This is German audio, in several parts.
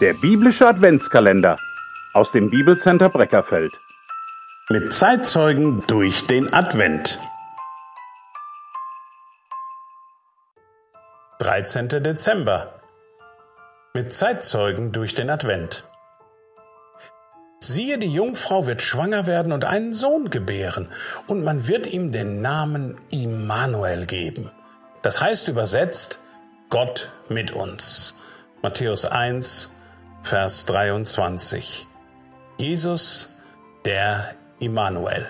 Der biblische Adventskalender aus dem Bibelcenter Breckerfeld. Mit Zeitzeugen durch den Advent. 13. Dezember. Mit Zeitzeugen durch den Advent. Siehe, die Jungfrau wird schwanger werden und einen Sohn gebären, und man wird ihm den Namen Immanuel geben. Das heißt übersetzt Gott mit uns. Matthäus 1, Vers 23. Jesus, der Immanuel.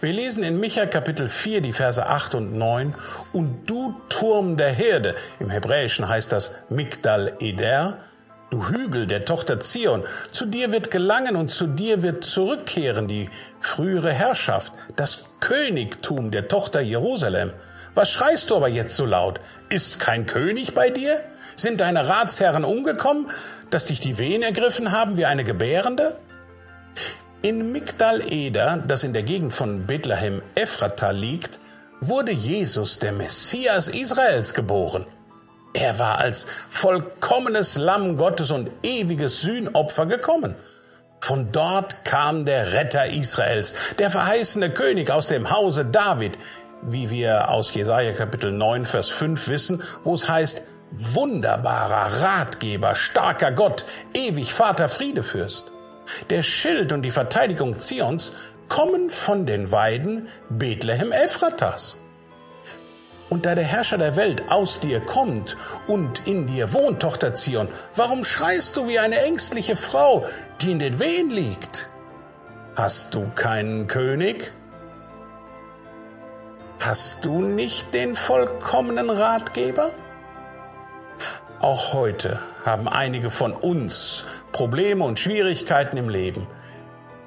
Wir lesen in Micha Kapitel 4 die Verse 8 und 9. Und du Turm der Herde, im Hebräischen heißt das Migdal Eder, du Hügel der Tochter Zion, zu dir wird gelangen und zu dir wird zurückkehren die frühere Herrschaft, das Königtum der Tochter Jerusalem. Was schreist du aber jetzt so laut? Ist kein König bei dir? Sind deine Ratsherren umgekommen, dass dich die Wehen ergriffen haben wie eine Gebärende? In Migdal Eder, das in der Gegend von Bethlehem Ephrata liegt, wurde Jesus, der Messias Israels, geboren. Er war als vollkommenes Lamm Gottes und ewiges Sühnopfer gekommen. Von dort kam der Retter Israels, der verheißene König aus dem Hause David, wie wir aus Jesaja Kapitel 9, Vers 5 wissen, wo es heißt, wunderbarer Ratgeber, starker Gott, ewig Vater Friedefürst. Der Schild und die Verteidigung Zions kommen von den Weiden Bethlehem Ephratas. Und da der Herrscher der Welt aus dir kommt und in dir wohnt, Tochter Zion, warum schreist du wie eine ängstliche Frau, die in den Wehen liegt? Hast du keinen König? Hast du nicht den vollkommenen Ratgeber? Auch heute haben einige von uns Probleme und Schwierigkeiten im Leben,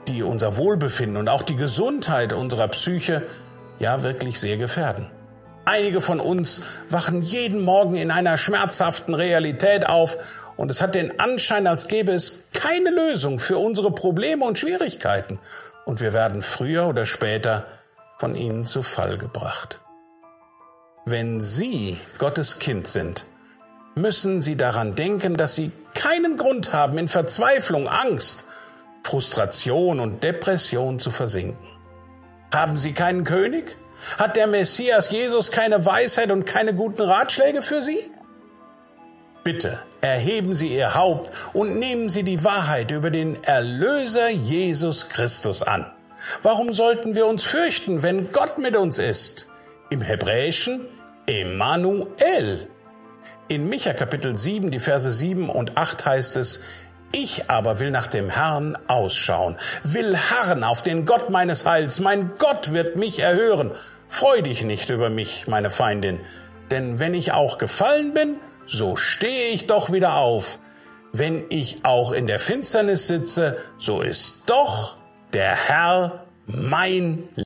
die unser Wohlbefinden und auch die Gesundheit unserer Psyche ja wirklich sehr gefährden. Einige von uns wachen jeden Morgen in einer schmerzhaften Realität auf und es hat den Anschein, als gäbe es keine Lösung für unsere Probleme und Schwierigkeiten und wir werden früher oder später von ihnen zu Fall gebracht. Wenn Sie Gottes Kind sind, müssen Sie daran denken, dass Sie keinen Grund haben, in Verzweiflung, Angst, Frustration und Depression zu versinken. Haben Sie keinen König? Hat der Messias Jesus keine Weisheit und keine guten Ratschläge für Sie? Bitte erheben Sie Ihr Haupt und nehmen Sie die Wahrheit über den Erlöser Jesus Christus an. Warum sollten wir uns fürchten, wenn Gott mit uns ist? Im Hebräischen Emmanuel. In Micha Kapitel 7, die Verse 7 und 8 heißt es, ich aber will nach dem Herrn ausschauen, will harren auf den Gott meines Heils. Mein Gott wird mich erhören. Freu dich nicht über mich, meine Feindin, denn wenn ich auch gefallen bin, so stehe ich doch wieder auf. Wenn ich auch in der Finsternis sitze, so ist doch der Herr mein